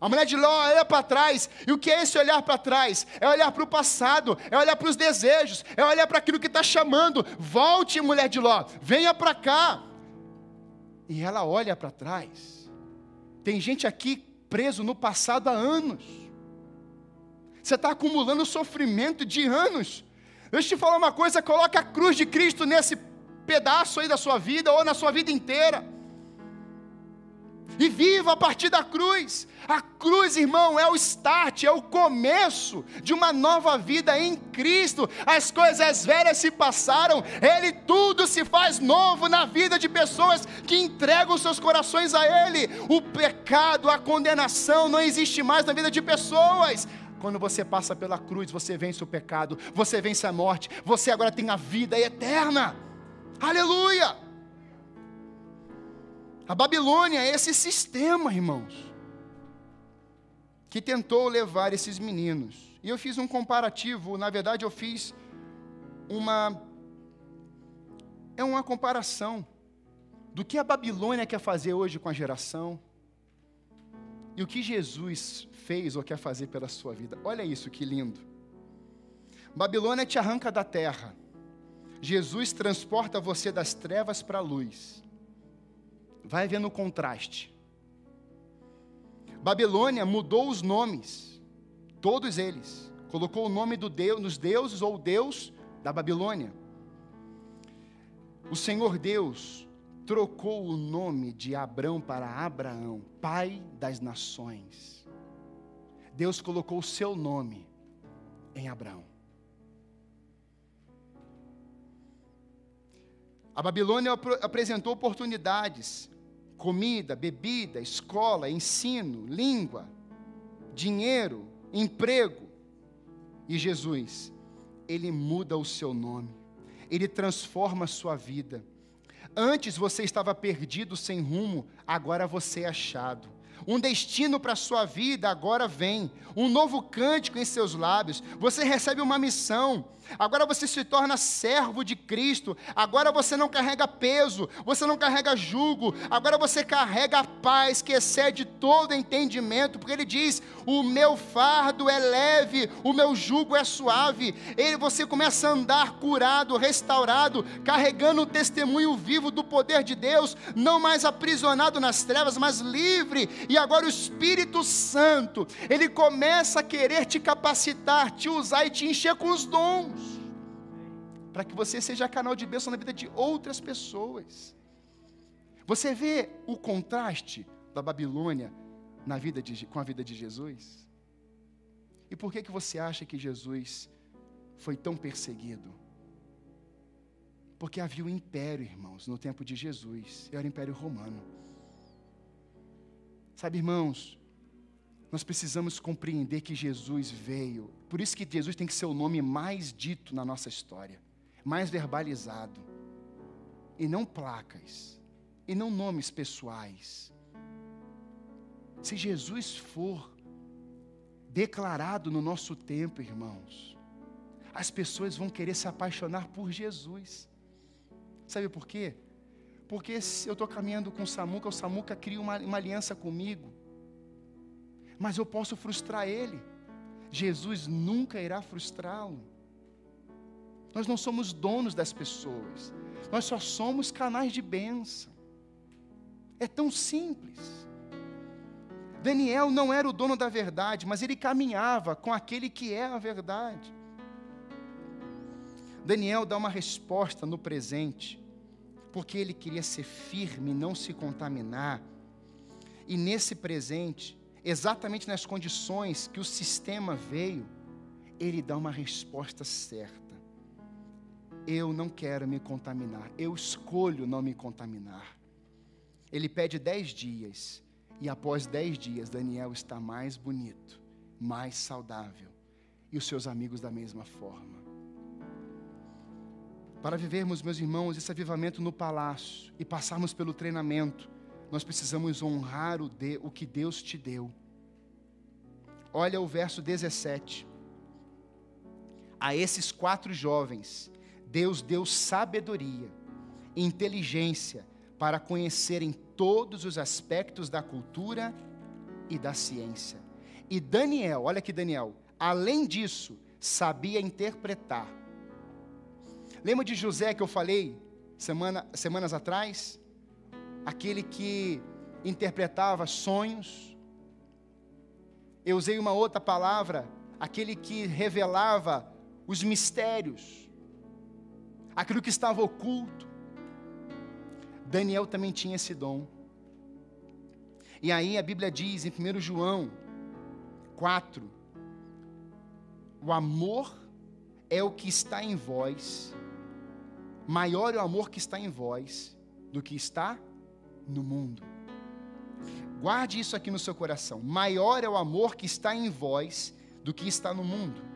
S1: A mulher de Ló olha para trás, e o que é esse olhar para trás? É olhar para o passado, é olhar para os desejos, é olhar para aquilo que está chamando. Volte, mulher de Ló, venha para cá. E ela olha para trás. Tem gente aqui preso no passado há anos. Você está acumulando sofrimento de anos. Deixa eu te falar uma coisa: coloca a cruz de Cristo nesse pedaço aí da sua vida, ou na sua vida inteira e viva a partir da cruz. A cruz, irmão, é o start, é o começo de uma nova vida em Cristo. As coisas velhas se passaram, Ele tudo se faz novo na vida de pessoas que entregam seus corações a Ele. O pecado, a condenação não existe mais na vida de pessoas. Quando você passa pela cruz, você vence o pecado, você vence a morte, você agora tem a vida eterna. Aleluia! A Babilônia é esse sistema, irmãos, que tentou levar esses meninos. E eu fiz um comparativo, na verdade, eu fiz uma. É uma comparação do que a Babilônia quer fazer hoje com a geração e o que Jesus fez ou quer fazer pela sua vida. Olha isso, que lindo. Babilônia te arranca da terra. Jesus transporta você das trevas para a luz. Vai vendo o contraste. Babilônia mudou os nomes, todos eles. Colocou o nome do Deus nos deuses ou Deus da Babilônia. O Senhor Deus trocou o nome de Abrão para Abraão, pai das nações. Deus colocou o seu nome em Abraão. A Babilônia apresentou oportunidades comida, bebida, escola, ensino, língua, dinheiro, emprego. E Jesus, Ele muda o seu nome, Ele transforma a sua vida. Antes você estava perdido, sem rumo, agora você é achado. Um destino para a sua vida agora vem, um novo cântico em seus lábios. Você recebe uma missão agora você se torna servo de Cristo, agora você não carrega peso, você não carrega jugo, agora você carrega a paz que excede todo entendimento, porque ele diz: O meu fardo é leve, o meu jugo é suave. E você começa a andar curado, restaurado, carregando o testemunho vivo do poder de Deus, não mais aprisionado nas trevas, mas livre. E agora o Espírito Santo, ele começa a querer te capacitar, te usar e te encher com os dons para que você seja canal de bênção na vida de outras pessoas. Você vê o contraste da Babilônia na vida de, com a vida de Jesus? E por que, que você acha que Jesus foi tão perseguido? Porque havia um império, irmãos, no tempo de Jesus, era o Império Romano. Sabe, irmãos, nós precisamos compreender que Jesus veio, por isso que Jesus tem que ser o nome mais dito na nossa história mais verbalizado, e não placas, e não nomes pessoais. Se Jesus for declarado no nosso tempo, irmãos, as pessoas vão querer se apaixonar por Jesus. Sabe por quê? Porque se eu estou caminhando com o Samuca, o Samuca cria uma, uma aliança comigo. Mas eu posso frustrar ele. Jesus nunca irá frustrá-lo. Nós não somos donos das pessoas. Nós só somos canais de bênção. É tão simples. Daniel não era o dono da verdade, mas ele caminhava com aquele que é a verdade. Daniel dá uma resposta no presente porque ele queria ser firme, não se contaminar. E nesse presente, exatamente nas condições que o sistema veio, ele dá uma resposta certa. Eu não quero me contaminar, eu escolho não me contaminar. Ele pede dez dias, e após dez dias, Daniel está mais bonito, mais saudável, e os seus amigos da mesma forma. Para vivermos, meus irmãos, esse avivamento no palácio e passarmos pelo treinamento, nós precisamos honrar o, de, o que Deus te deu. Olha o verso 17. A esses quatro jovens, Deus deu sabedoria, inteligência para conhecerem todos os aspectos da cultura e da ciência. E Daniel, olha aqui Daniel, além disso, sabia interpretar Lembra de José que eu falei semana, semanas atrás? Aquele que interpretava sonhos. Eu usei uma outra palavra, aquele que revelava os mistérios, aquilo que estava oculto. Daniel também tinha esse dom. E aí a Bíblia diz em 1 João 4: o amor é o que está em vós, maior é o amor que está em vós do que está no mundo. Guarde isso aqui no seu coração. Maior é o amor que está em vós do que está no mundo.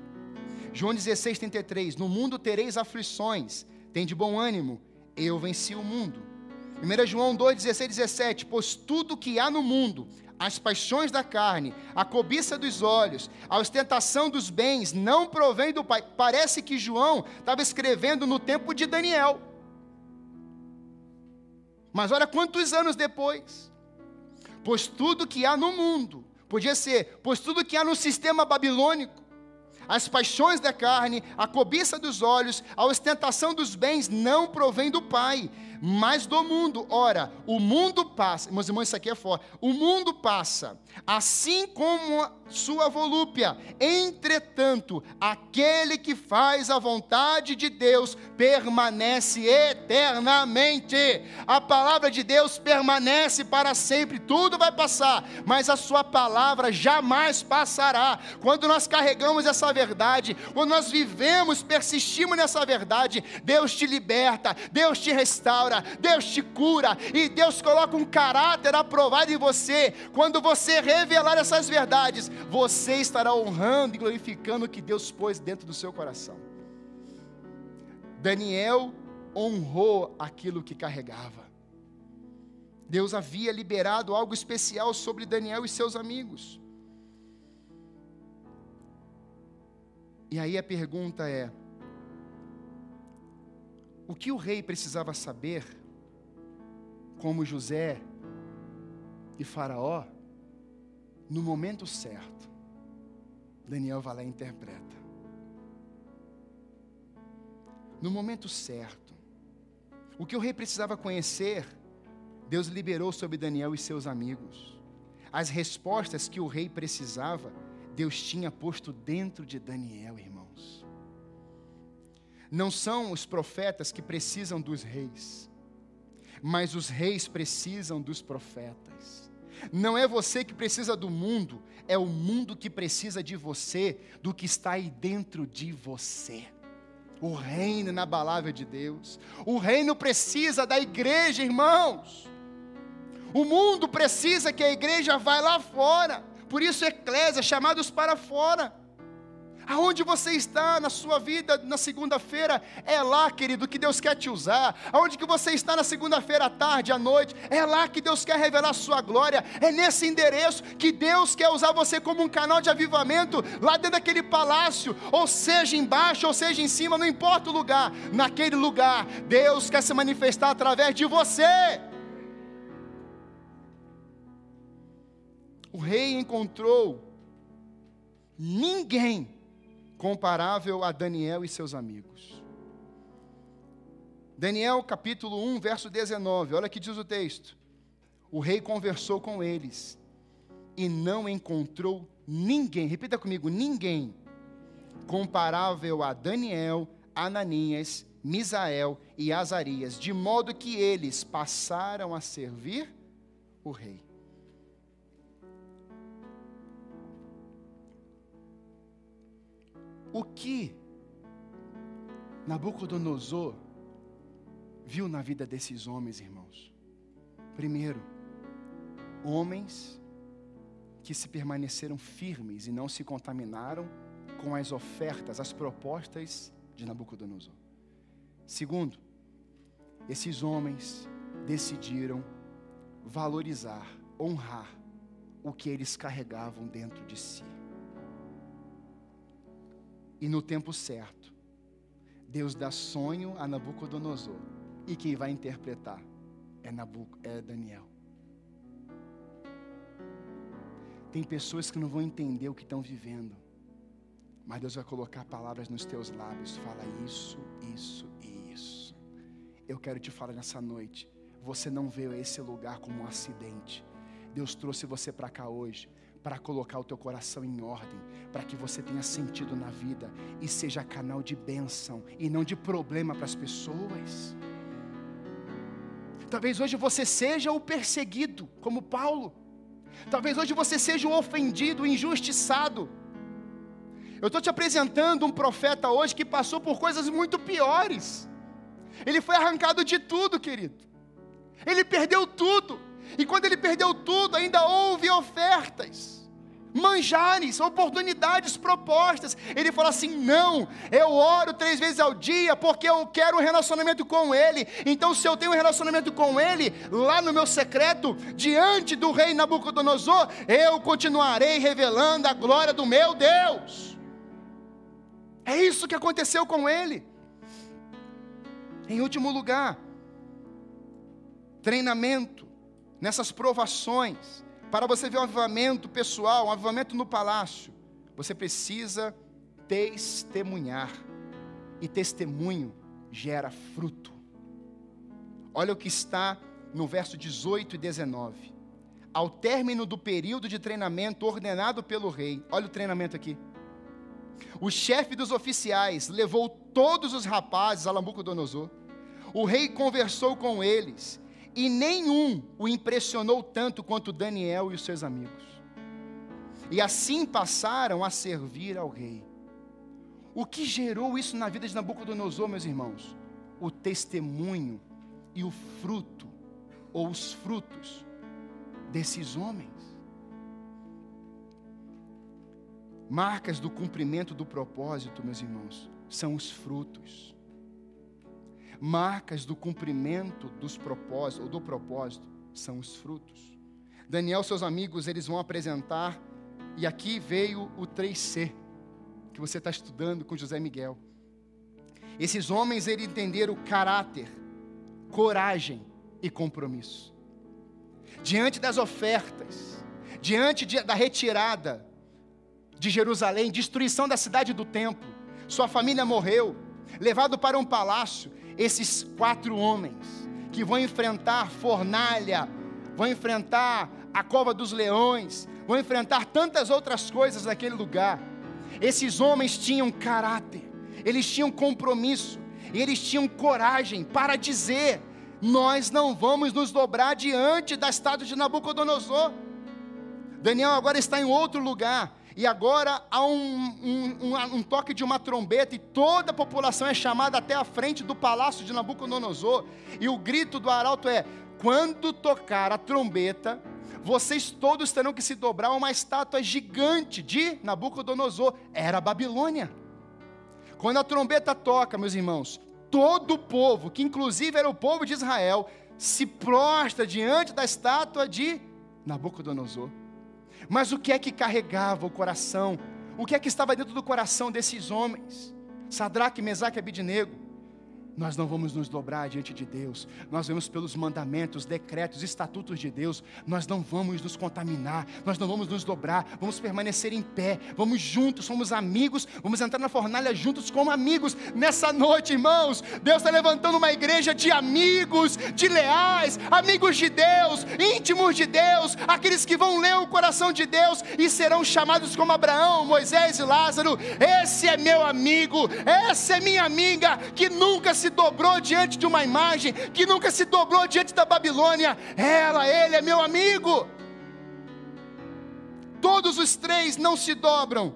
S1: João 16, 33. No mundo tereis aflições, tem de bom ânimo, eu venci o mundo. 1 João 2, 16, 17. Pois tudo que há no mundo, as paixões da carne, a cobiça dos olhos, a ostentação dos bens, não provém do Pai. Parece que João estava escrevendo no tempo de Daniel. Mas olha quantos anos depois. Pois tudo que há no mundo, podia ser, pois tudo que há no sistema babilônico, as paixões da carne, a cobiça dos olhos, a ostentação dos bens não provém do Pai, mas do mundo. Ora, o mundo passa, meus irmãos, isso aqui é forte. O mundo passa, assim como sua volúpia. Entretanto, aquele que faz a vontade de Deus permanece eternamente. A palavra de Deus permanece para sempre. Tudo vai passar, mas a sua palavra jamais passará. Quando nós carregamos essa verdade, quando nós vivemos, persistimos nessa verdade, Deus te liberta, Deus te restaura, Deus te cura e Deus coloca um caráter aprovado em você. Quando você revelar essas verdades, você estará honrando e glorificando o que Deus pôs dentro do seu coração. Daniel honrou aquilo que carregava. Deus havia liberado algo especial sobre Daniel e seus amigos. E aí a pergunta é: o que o rei precisava saber, como José e Faraó, no momento certo, Daniel vai lá e interpreta. No momento certo, o que o rei precisava conhecer, Deus liberou sobre Daniel e seus amigos. As respostas que o rei precisava, Deus tinha posto dentro de Daniel, irmãos. Não são os profetas que precisam dos reis, mas os reis precisam dos profetas. Não é você que precisa do mundo, é o mundo que precisa de você, do que está aí dentro de você. O reino inabalável de Deus. O reino precisa da igreja, irmãos. O mundo precisa que a igreja vá lá fora. Por isso, eclésia, chamados para fora. Aonde você está na sua vida na segunda-feira, é lá, querido, que Deus quer te usar. Aonde que você está na segunda-feira à tarde, à noite, é lá que Deus quer revelar a sua glória. É nesse endereço que Deus quer usar você como um canal de avivamento, lá dentro daquele palácio, ou seja embaixo, ou seja em cima, não importa o lugar. Naquele lugar, Deus quer se manifestar através de você. O rei encontrou ninguém comparável a Daniel e seus amigos. Daniel capítulo 1, verso 19, olha que diz o texto. O rei conversou com eles e não encontrou ninguém, repita comigo, ninguém comparável a Daniel, Ananias, Misael e Azarias, de modo que eles passaram a servir o rei. O que Nabucodonosor viu na vida desses homens, irmãos? Primeiro, homens que se permaneceram firmes e não se contaminaram com as ofertas, as propostas de Nabucodonosor. Segundo, esses homens decidiram valorizar, honrar o que eles carregavam dentro de si. E no tempo certo, Deus dá sonho a Nabucodonosor. E quem vai interpretar é, Nabuc é Daniel. Tem pessoas que não vão entender o que estão vivendo. Mas Deus vai colocar palavras nos teus lábios. Fala isso, isso e isso. Eu quero te falar nessa noite. Você não veio a esse lugar como um acidente. Deus trouxe você para cá hoje para colocar o teu coração em ordem, para que você tenha sentido na vida e seja canal de bênção e não de problema para as pessoas. Talvez hoje você seja o perseguido, como Paulo. Talvez hoje você seja o ofendido, o injustiçado. Eu estou te apresentando um profeta hoje que passou por coisas muito piores. Ele foi arrancado de tudo, querido. Ele perdeu tudo. E quando ele perdeu tudo, ainda houve ofertas manjares, oportunidades propostas. Ele fala assim: não, eu oro três vezes ao dia porque eu quero um relacionamento com Ele. Então, se eu tenho um relacionamento com Ele, lá no meu secreto, diante do rei Nabucodonosor, eu continuarei revelando a glória do meu Deus. É isso que aconteceu com ele. Em último lugar, treinamento nessas provações para você ver um avivamento pessoal, um avivamento no palácio, você precisa testemunhar. E testemunho gera fruto. Olha o que está no verso 18 e 19. Ao término do período de treinamento ordenado pelo rei, olha o treinamento aqui. O chefe dos oficiais levou todos os rapazes a Nabucodonosor. O rei conversou com eles e nenhum o impressionou tanto quanto Daniel e os seus amigos. E assim passaram a servir ao rei. O que gerou isso na vida de Nabucodonosor, meus irmãos? O testemunho e o fruto, ou os frutos desses homens. Marcas do cumprimento do propósito, meus irmãos, são os frutos marcas do cumprimento dos propósitos, ou do propósito, são os frutos. Daniel, seus amigos, eles vão apresentar, e aqui veio o 3C, que você está estudando com José Miguel. Esses homens, eles entenderam caráter, coragem e compromisso. Diante das ofertas, diante de, da retirada de Jerusalém, destruição da cidade do templo, sua família morreu, levado para um palácio, esses quatro homens que vão enfrentar fornalha, vão enfrentar a cova dos leões, vão enfrentar tantas outras coisas naquele lugar. Esses homens tinham caráter, eles tinham compromisso, eles tinham coragem para dizer: Nós não vamos nos dobrar diante da estátua de Nabucodonosor. Daniel agora está em outro lugar, e agora há um, um, um, um, toque de uma trombeta, e toda a população é chamada até a frente do palácio de Nabucodonosor. E o grito do arauto é: quando tocar a trombeta, vocês todos terão que se dobrar a uma estátua gigante de Nabucodonosor. Era a Babilônia. Quando a trombeta toca, meus irmãos, todo o povo, que inclusive era o povo de Israel, se prostra diante da estátua de Nabucodonosor. Mas o que é que carregava o coração? O que é que estava dentro do coração desses homens? Sadraque, Mesaque e Abidinego nós não vamos nos dobrar diante de Deus, nós vamos pelos mandamentos, decretos, estatutos de Deus, nós não vamos nos contaminar, nós não vamos nos dobrar, vamos permanecer em pé, vamos juntos, somos amigos, vamos entrar na fornalha juntos como amigos. Nessa noite, irmãos, Deus está levantando uma igreja de amigos, de leais, amigos de Deus, íntimos de Deus, aqueles que vão ler o coração de Deus e serão chamados como Abraão, Moisés e Lázaro. Esse é meu amigo, essa é minha amiga que nunca se se dobrou diante de uma imagem, que nunca se dobrou diante da Babilônia. Ela, ele é meu amigo. Todos os três não se dobram.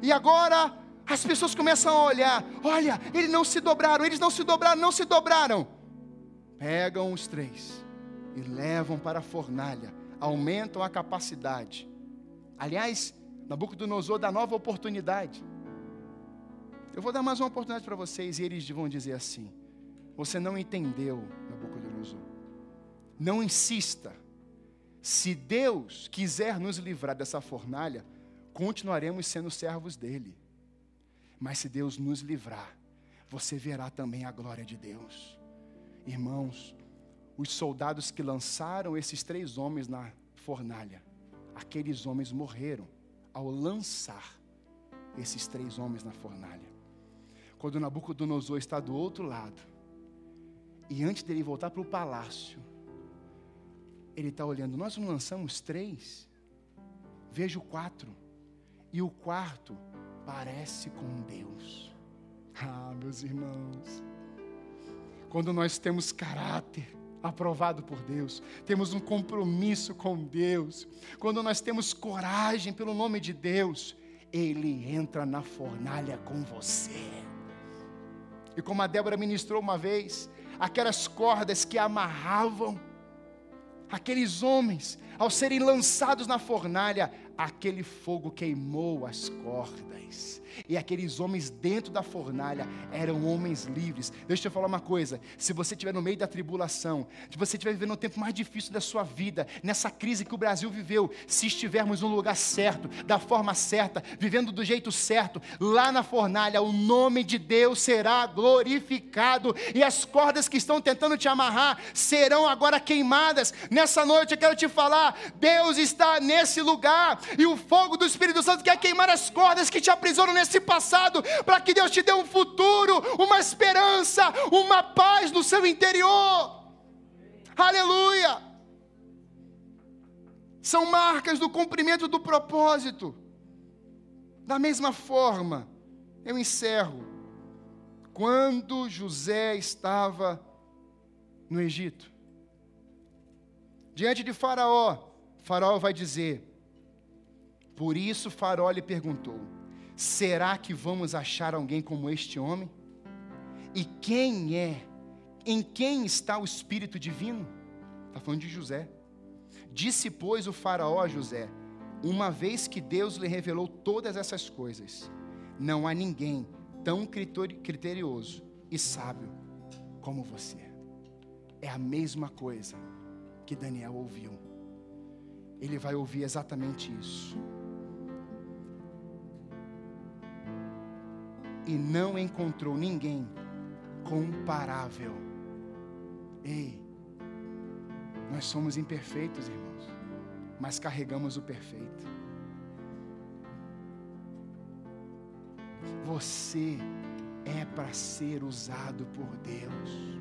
S1: E agora as pessoas começam a olhar: olha, eles não se dobraram, eles não se dobraram, não se dobraram. Pegam os três e levam para a fornalha, aumentam a capacidade. Aliás, Nabucodonosor dá nova oportunidade. Eu vou dar mais uma oportunidade para vocês e eles vão dizer assim: Você não entendeu, Nabucodonosor. Não insista. Se Deus quiser nos livrar dessa fornalha, continuaremos sendo servos dele. Mas se Deus nos livrar, você verá também a glória de Deus. Irmãos, os soldados que lançaram esses três homens na fornalha, aqueles homens morreram ao lançar esses três homens na fornalha quando Nabucodonosor está do outro lado, e antes dele voltar para o palácio, ele está olhando, nós não lançamos três, vejo quatro, e o quarto parece com Deus. Ah, meus irmãos, quando nós temos caráter, aprovado por Deus, temos um compromisso com Deus, quando nós temos coragem pelo nome de Deus, Ele entra na fornalha com você. E como a Débora ministrou uma vez, aquelas cordas que amarravam aqueles homens, ao serem lançados na fornalha, aquele fogo queimou as cordas. E aqueles homens dentro da fornalha eram homens livres. Deixa eu falar uma coisa: se você estiver no meio da tribulação, se você estiver vivendo um tempo mais difícil da sua vida, nessa crise que o Brasil viveu, se estivermos no lugar certo, da forma certa, vivendo do jeito certo, lá na fornalha, o nome de Deus será glorificado e as cordas que estão tentando te amarrar serão agora queimadas. Nessa noite eu quero te falar: Deus está nesse lugar e o fogo do Espírito Santo quer queimar as cordas que te aprisionam nesse passado, para que Deus te dê um futuro, uma esperança, uma paz no seu interior. Aleluia! São marcas do cumprimento do propósito. Da mesma forma, eu encerro. Quando José estava no Egito, diante de Faraó, Faraó vai dizer: por isso Faraó lhe perguntou: Será que vamos achar alguém como este homem? E quem é? Em quem está o Espírito Divino? Está falando de José. Disse, pois, o Faraó a José: Uma vez que Deus lhe revelou todas essas coisas, não há ninguém tão criterioso e sábio como você. É a mesma coisa que Daniel ouviu. Ele vai ouvir exatamente isso. E não encontrou ninguém comparável. Ei, nós somos imperfeitos, irmãos, mas carregamos o perfeito. Você é para ser usado por Deus.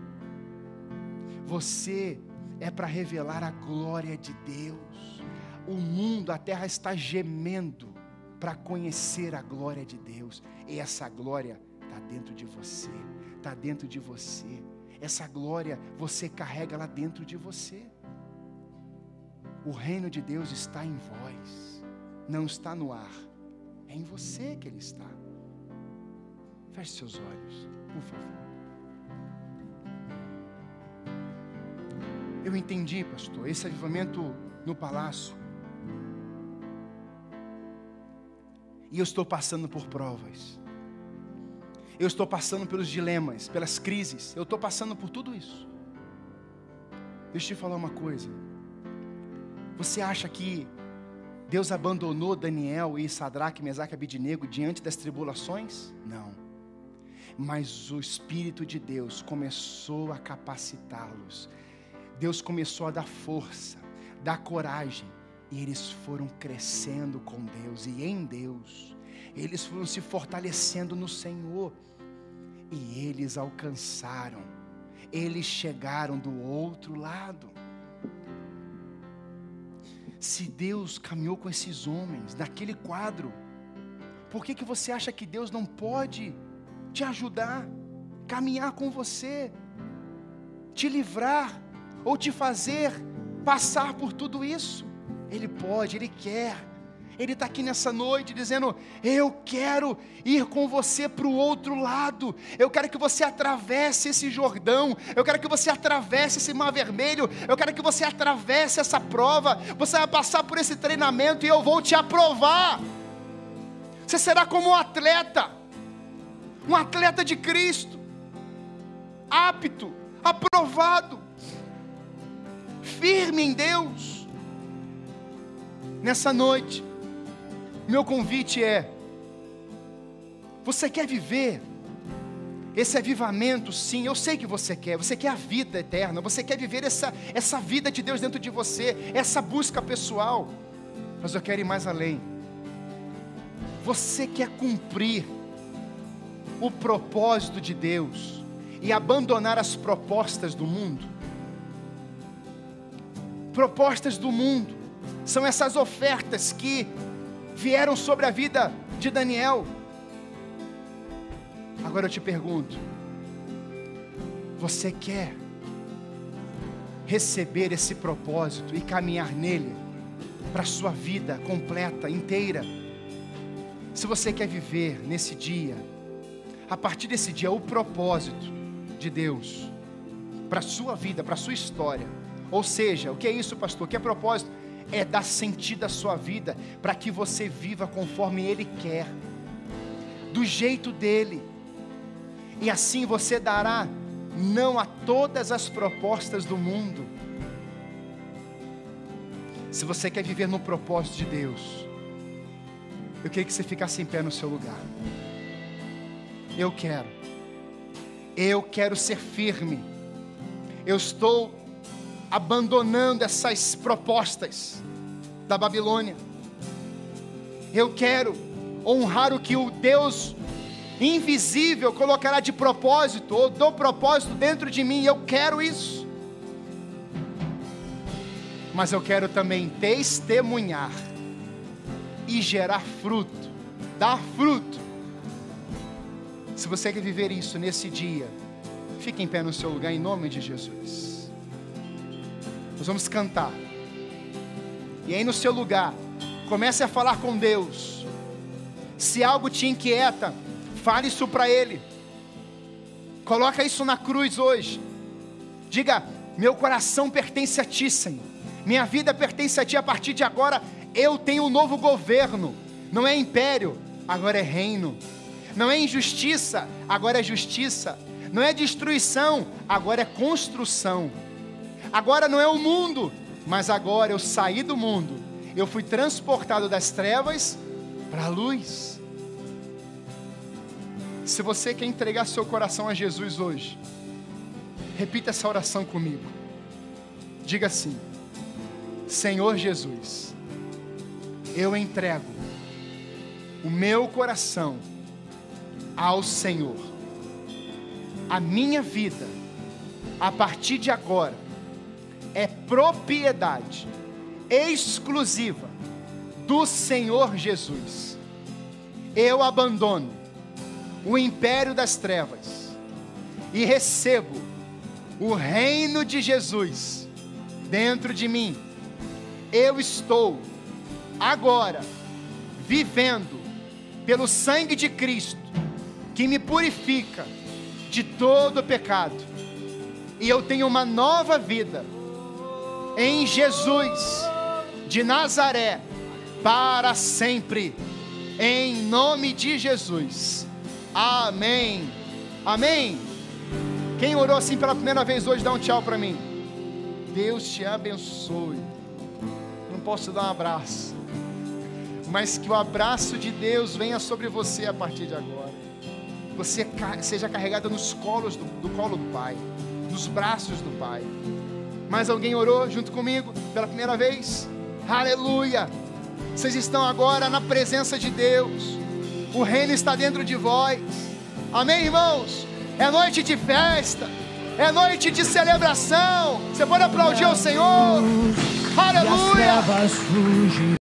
S1: Você é para revelar a glória de Deus. O mundo, a terra está gemendo para conhecer a glória de Deus. E essa glória está dentro de você, está dentro de você. Essa glória você carrega lá dentro de você. O reino de Deus está em vós, não está no ar, é em você que ele está. Feche seus olhos, por favor. Eu entendi, pastor, esse avivamento no palácio. E eu estou passando por provas. Eu estou passando pelos dilemas, pelas crises. Eu estou passando por tudo isso. Deixa eu te falar uma coisa. Você acha que Deus abandonou Daniel e Sadraque, Mesaque e Abidinego diante das tribulações? Não. Mas o Espírito de Deus começou a capacitá-los. Deus começou a dar força, dar coragem. E eles foram crescendo com Deus e em Deus. Eles foram se fortalecendo no Senhor. E eles alcançaram. Eles chegaram do outro lado. Se Deus caminhou com esses homens naquele quadro, por que, que você acha que Deus não pode te ajudar, caminhar com você, te livrar ou te fazer passar por tudo isso? Ele pode, Ele quer. Ele está aqui nessa noite dizendo: Eu quero ir com você para o outro lado. Eu quero que você atravesse esse Jordão. Eu quero que você atravesse esse Mar Vermelho. Eu quero que você atravesse essa prova. Você vai passar por esse treinamento e eu vou te aprovar. Você será como um atleta, um atleta de Cristo, apto, aprovado, firme em Deus. Nessa noite, meu convite é: você quer viver esse avivamento? Sim, eu sei que você quer. Você quer a vida eterna, você quer viver essa, essa vida de Deus dentro de você, essa busca pessoal. Mas eu quero ir mais além. Você quer cumprir o propósito de Deus e abandonar as propostas do mundo? Propostas do mundo são essas ofertas que vieram sobre a vida de Daniel. Agora eu te pergunto: você quer receber esse propósito e caminhar nele para a sua vida completa, inteira? Se você quer viver nesse dia, a partir desse dia, o propósito de Deus para a sua vida, para a sua história, ou seja, o que é isso, pastor? O que é propósito? É dar sentido à sua vida, para que você viva conforme Ele quer, do jeito dele, e assim você dará não a todas as propostas do mundo. Se você quer viver no propósito de Deus, eu queria que você ficasse em pé no seu lugar. Eu quero, eu quero ser firme. Eu estou abandonando essas propostas da Babilônia. Eu quero honrar o que o Deus invisível colocará de propósito, ou do propósito dentro de mim, eu quero isso. Mas eu quero também testemunhar e gerar fruto, dar fruto. Se você quer viver isso nesse dia, fique em pé no seu lugar em nome de Jesus. Nós vamos cantar. E aí no seu lugar, comece a falar com Deus. Se algo te inquieta, fale isso para Ele. Coloca isso na cruz hoje. Diga: meu coração pertence a Ti, Senhor. Minha vida pertence a Ti. A partir de agora, eu tenho um novo governo. Não é império, agora é reino. Não é injustiça, agora é justiça. Não é destruição, agora é construção. Agora não é o mundo, mas agora eu saí do mundo. Eu fui transportado das trevas para a luz. Se você quer entregar seu coração a Jesus hoje, repita essa oração comigo. Diga assim: Senhor Jesus, eu entrego o meu coração ao Senhor. A minha vida, a partir de agora, é propriedade exclusiva do Senhor Jesus. Eu abandono o império das trevas e recebo o reino de Jesus dentro de mim. Eu estou agora vivendo pelo sangue de Cristo que me purifica de todo pecado. E eu tenho uma nova vida em Jesus. de Nazaré, para sempre, em nome de Jesus. Amém. Amém. Quem orou assim pela primeira vez hoje, dá um tchau para mim. Deus te abençoe. Não posso dar um abraço, mas que o abraço de Deus venha sobre você a partir de agora. Você seja carregada nos colos do, do colo do Pai, nos braços do Pai. Mais alguém orou junto comigo pela primeira vez? Aleluia! Vocês estão agora na presença de Deus. O reino está dentro de vós. Amém, irmãos? É noite de festa. É noite de celebração. Você pode aplaudir ao Senhor. Aleluia!